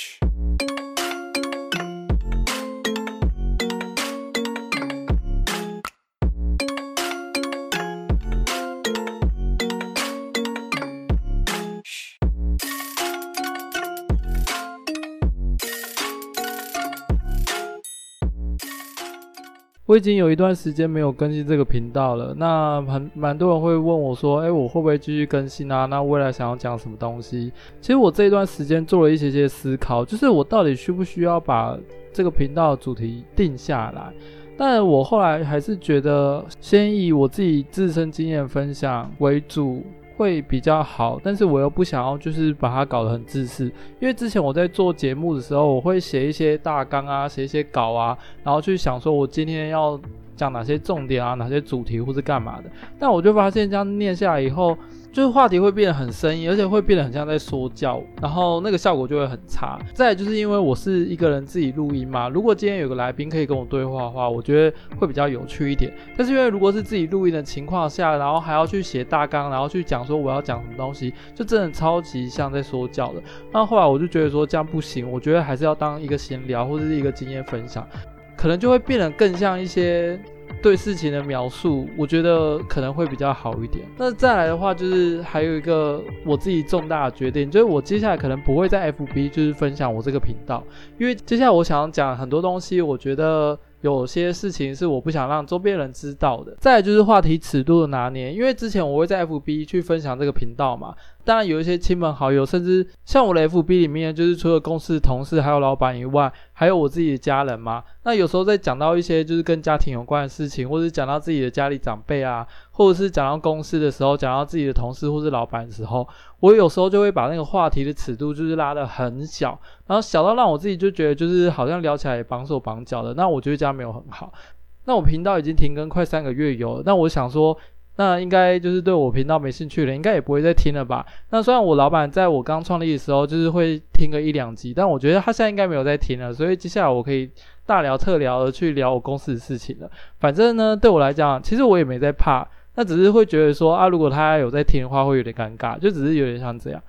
Flash. 我已经有一段时间没有更新这个频道了，那很蛮多人会问我说，哎、我会不会继续更新啊？那未来想要讲什么东西？其实我这一段时间做了一些些思考，就是我到底需不需要把这个频道的主题定下来？但我后来还是觉得，先以我自己自身经验分享为主。会比较好，但是我又不想要，就是把它搞得很自私。因为之前我在做节目的时候，我会写一些大纲啊，写一些稿啊，然后去想说我今天要讲哪些重点啊，哪些主题或是干嘛的。但我就发现这样念下来以后，就是话题会变得很生硬，而且会变得很像在说教，然后那个效果就会很差。再就是因为我是一个人自己录音嘛，如果今天有个来宾可以跟我对话的话，我觉得会比较有趣一点。但是因为如果是自己录音的情况下，然后还要去写大纲，然后去讲说我要讲什么东西，就真的超级像在说教的。那后来我就觉得说这样不行，我觉得还是要当一个闲聊或者是一个经验分享，可能就会变得更像一些。对事情的描述，我觉得可能会比较好一点。那再来的话，就是还有一个我自己重大的决定，就是我接下来可能不会在 FB 就是分享我这个频道，因为接下来我想要讲很多东西，我觉得有些事情是我不想让周边人知道的。再来就是话题尺度的拿捏，因为之前我会在 FB 去分享这个频道嘛。当然有一些亲朋好友，甚至像我的 FB 里面，就是除了公司同事还有老板以外，还有我自己的家人嘛。那有时候在讲到一些就是跟家庭有关的事情，或者讲到自己的家里长辈啊，或者是讲到公司的时候，讲到自己的同事或是老板的时候，我有时候就会把那个话题的尺度就是拉得很小，然后小到让我自己就觉得就是好像聊起来也绑手绑脚的。那我觉得这样没有很好。那我频道已经停更快三个月有，那我想说。那应该就是对我频道没兴趣了，应该也不会再听了吧？那虽然我老板在我刚创立的时候就是会听个一两集，但我觉得他现在应该没有在听了，所以接下来我可以大聊特聊的去聊我公司的事情了。反正呢，对我来讲，其实我也没在怕，那只是会觉得说啊，如果他有在听的话，会有点尴尬，就只是有点像这样。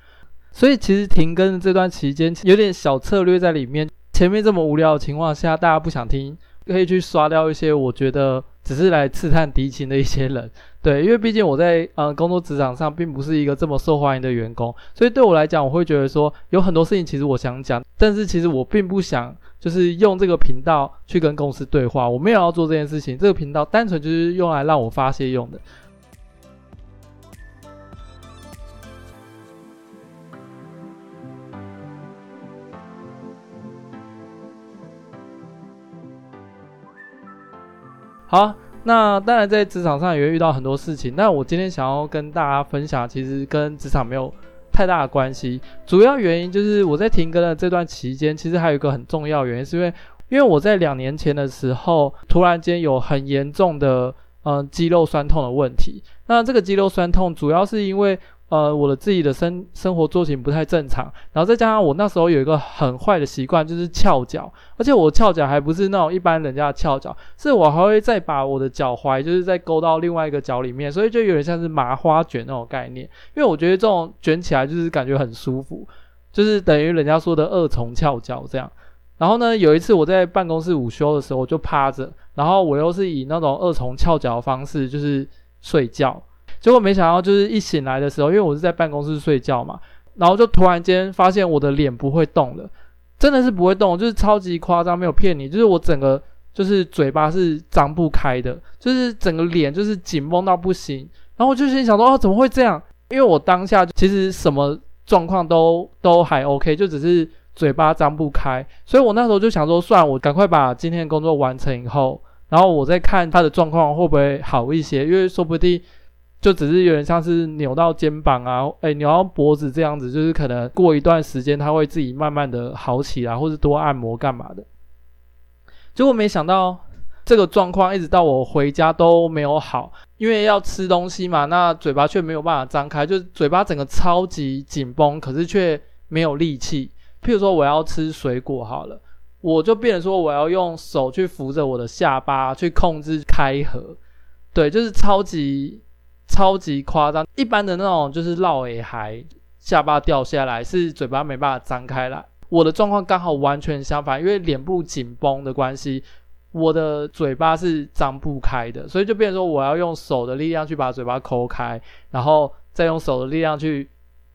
所以其实停更这段期间有点小策略在里面。前面这么无聊的情况下，大家不想听，可以去刷掉一些我觉得只是来刺探敌情的一些人。对，因为毕竟我在嗯工作职场上并不是一个这么受欢迎的员工，所以对我来讲，我会觉得说有很多事情其实我想讲，但是其实我并不想就是用这个频道去跟公司对话，我没有要做这件事情，这个频道单纯就是用来让我发泄用的。好。那当然，在职场上也会遇到很多事情。那我今天想要跟大家分享，其实跟职场没有太大的关系。主要原因就是我在停更的这段期间，其实还有一个很重要原因，是因为因为我在两年前的时候，突然间有很严重的嗯肌肉酸痛的问题。那这个肌肉酸痛主要是因为。呃，我的自己的生生活作息不太正常，然后再加上我那时候有一个很坏的习惯，就是翘脚，而且我翘脚还不是那种一般人家的翘脚，是我还会再把我的脚踝，就是再勾到另外一个脚里面，所以就有点像是麻花卷那种概念，因为我觉得这种卷起来就是感觉很舒服，就是等于人家说的二重翘脚这样。然后呢，有一次我在办公室午休的时候，我就趴着，然后我又是以那种二重翘脚的方式，就是睡觉。结果没想到，就是一醒来的时候，因为我是在办公室睡觉嘛，然后就突然间发现我的脸不会动了，真的是不会动，就是超级夸张，没有骗你，就是我整个就是嘴巴是张不开的，就是整个脸就是紧绷到不行。然后我就心想说，哦，怎么会这样？因为我当下其实什么状况都都还 OK，就只是嘴巴张不开。所以我那时候就想说，算，我赶快把今天的工作完成以后，然后我再看他的状况会不会好一些，因为说不定。就只是有点像是扭到肩膀啊，诶、扭到脖子这样子，就是可能过一段时间它会自己慢慢的好起来，或是多按摩干嘛的。结果没想到这个状况一直到我回家都没有好，因为要吃东西嘛，那嘴巴却没有办法张开，就嘴巴整个超级紧绷，可是却没有力气。譬如说我要吃水果好了，我就变成说我要用手去扶着我的下巴去控制开合，对，就是超级。超级夸张，一般的那种就是落尾还下巴掉下来，是嘴巴没办法张开来。我的状况刚好完全相反，因为脸部紧绷的关系，我的嘴巴是张不开的，所以就变成说我要用手的力量去把嘴巴抠开，然后再用手的力量去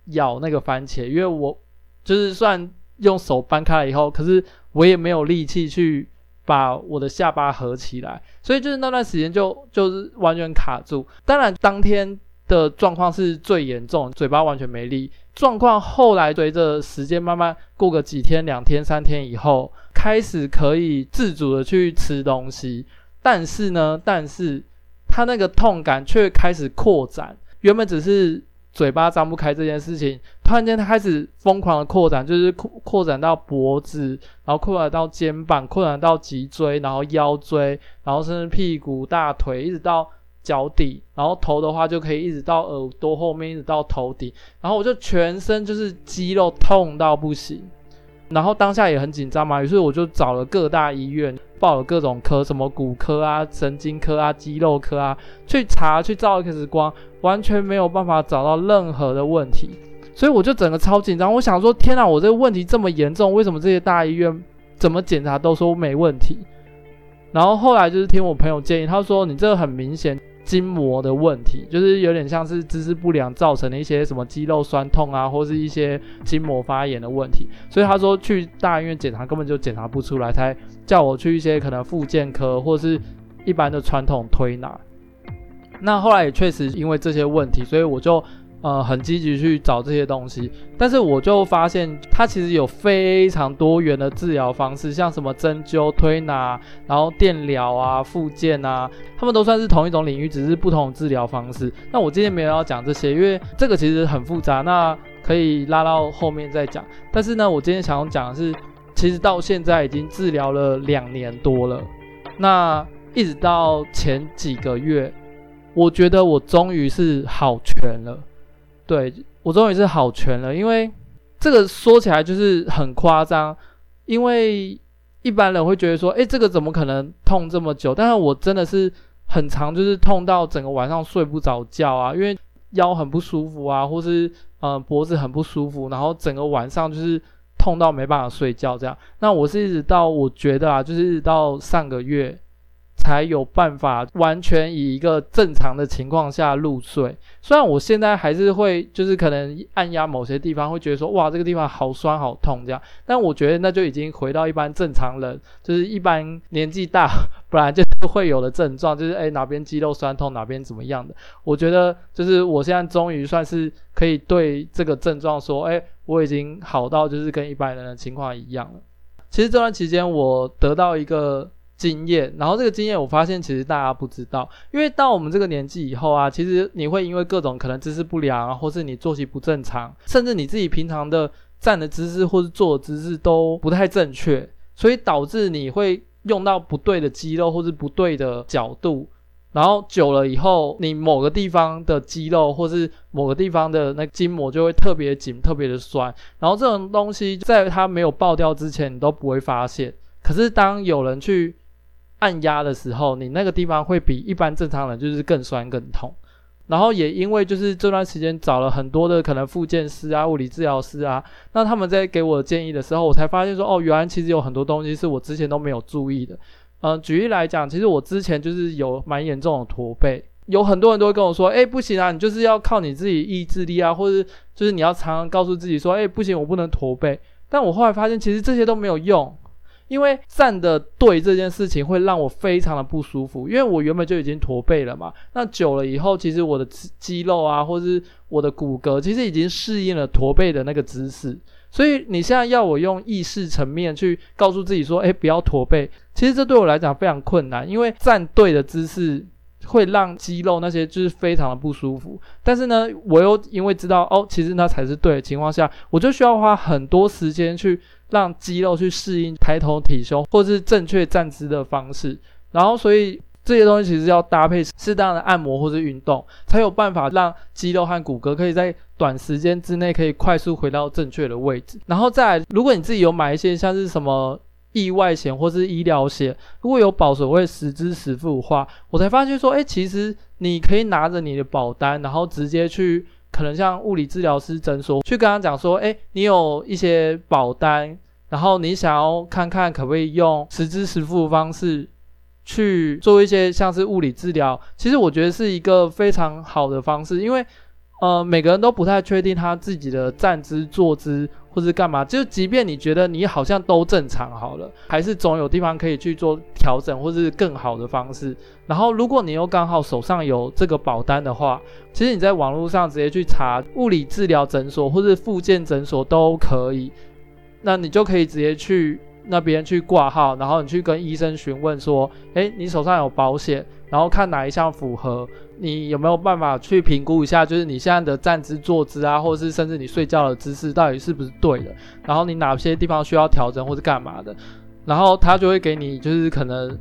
咬那个番茄，因为我就是算用手掰开了以后，可是我也没有力气去把我的下巴合起来，所以就是那段时间就就是完全卡住。当然当天的状况是最严重，嘴巴完全没力。状况后来随着时间慢慢过个几天、两天、三天以后，开始可以自主的去吃东西，但是呢，但是它那个痛感却开始扩展。原本只是嘴巴张不开这件事情，突然间它开始疯狂的扩展，就是扩扩展到脖子，然后扩展到肩膀，扩展到脊椎，然后腰椎，然后甚至屁股、大腿，一直到。脚底，然后头的话就可以一直到耳朵后面，一直到头顶，然后我就全身就是肌肉痛到不行，然后当下也很紧张嘛，于是我就找了各大医院，报了各种科，什么骨科啊、神经科啊、肌肉科啊，去查去照 X 光，完全没有办法找到任何的问题，所以我就整个超紧张，我想说天哪，我这个问题这么严重，为什么这些大医院怎么检查都说没问题？然后后来就是听我朋友建议，他说你这个很明显。筋膜的问题，就是有点像是姿势不良造成的一些什么肌肉酸痛啊，或是一些筋膜发炎的问题。所以他说去大医院检查根本就检查不出来，才叫我去一些可能复健科或是一般的传统推拿。那后来也确实因为这些问题，所以我就。呃，很积极去找这些东西，但是我就发现它其实有非常多元的治疗方式，像什么针灸、推拿，然后电疗啊、复健啊，他们都算是同一种领域，只是不同的治疗方式。那我今天没有要讲这些，因为这个其实很复杂，那可以拉到后面再讲。但是呢，我今天想要讲的是，其实到现在已经治疗了两年多了，那一直到前几个月，我觉得我终于是好全了。对，我终于是好全了，因为这个说起来就是很夸张，因为一般人会觉得说，诶，这个怎么可能痛这么久？但是我真的是很长，就是痛到整个晚上睡不着觉啊，因为腰很不舒服啊，或是呃脖子很不舒服，然后整个晚上就是痛到没办法睡觉这样。那我是一直到我觉得啊，就是一直到上个月。才有办法完全以一个正常的情况下入睡。虽然我现在还是会，就是可能按压某些地方，会觉得说，哇，这个地方好酸好痛这样。但我觉得那就已经回到一般正常人，就是一般年纪大，不然就是会有的症状，就是诶哪边肌肉酸痛，哪边怎么样的。我觉得就是我现在终于算是可以对这个症状说，诶我已经好到就是跟一般人的情况一样了。其实这段期间我得到一个。经验，然后这个经验我发现其实大家不知道，因为到我们这个年纪以后啊，其实你会因为各种可能姿势不良，或是你作息不正常，甚至你自己平常的站的姿势或是坐的姿势都不太正确，所以导致你会用到不对的肌肉或是不对的角度，然后久了以后，你某个地方的肌肉或是某个地方的那筋膜就会特别紧、特别的酸，然后这种东西在它没有爆掉之前你都不会发现，可是当有人去按压的时候，你那个地方会比一般正常人就是更酸更痛，然后也因为就是这段时间找了很多的可能复健师啊、物理治疗师啊，那他们在给我建议的时候，我才发现说，哦，原来其实有很多东西是我之前都没有注意的。嗯、举例来讲，其实我之前就是有蛮严重的驼背，有很多人都会跟我说，诶，不行啊，你就是要靠你自己意志力啊，或者就是你要常常告诉自己说，诶，不行，我不能驼背。但我后来发现，其实这些都没有用。因为站的对这件事情会让我非常的不舒服，因为我原本就已经驼背了嘛。那久了以后，其实我的肌肉啊，或是我的骨骼，其实已经适应了驼背的那个姿势。所以你现在要我用意识层面去告诉自己说，诶，不要驼背，其实这对我来讲非常困难，因为站对的姿势会让肌肉那些就是非常的不舒服。但是呢，我又因为知道哦，其实那才是对的情况下，我就需要花很多时间去。让肌肉去适应抬头挺胸，或是正确站姿的方式，然后所以这些东西其实要搭配适当的按摩或是运动，才有办法让肌肉和骨骼可以在短时间之内可以快速回到正确的位置。然后再来，如果你自己有买一些像是什么意外险或是医疗险，如果有保所谓实支实付的话，我才发现说，诶，其实你可以拿着你的保单，然后直接去。可能像物理治疗师诊所去跟他讲说，哎，你有一些保单，然后你想要看看可不可以用实支实付方式去做一些像是物理治疗，其实我觉得是一个非常好的方式，因为呃每个人都不太确定他自己的站姿、坐姿或是干嘛，就即便你觉得你好像都正常好了，还是总有地方可以去做调整或是更好的方式。然后如果你又刚好手上有这个保单的话，其实你在网络上直接去查物理治疗诊所或是复健诊所都可以。那你就可以直接去那边去挂号，然后你去跟医生询问说，诶，你手上有保险，然后看哪一项符合，你有没有办法去评估一下，就是你现在的站姿、坐姿啊，或者是甚至你睡觉的姿势到底是不是对的，然后你哪些地方需要调整或是干嘛的，然后他就会给你就是可能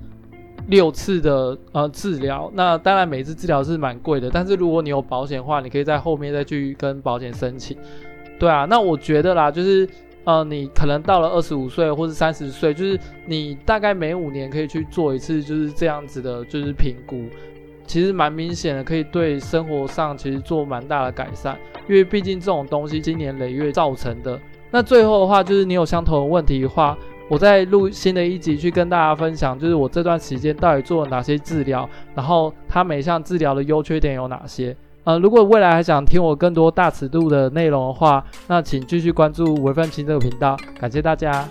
六次的呃治疗，那当然每次治疗是蛮贵的，但是如果你有保险的话，你可以在后面再去跟保险申请，对啊，那我觉得啦，就是。呃，你可能到了二十五岁或是三十岁，就是你大概每五年可以去做一次，就是这样子的，就是评估，其实蛮明显的，可以对生活上其实做蛮大的改善，因为毕竟这种东西经年累月造成的。那最后的话，就是你有相同的问题的话，我再录新的一集去跟大家分享，就是我这段时间到底做了哪些治疗，然后它每项治疗的优缺点有哪些。呃，如果未来还想听我更多大尺度的内容的话，那请继续关注微奋清这个频道，感谢大家。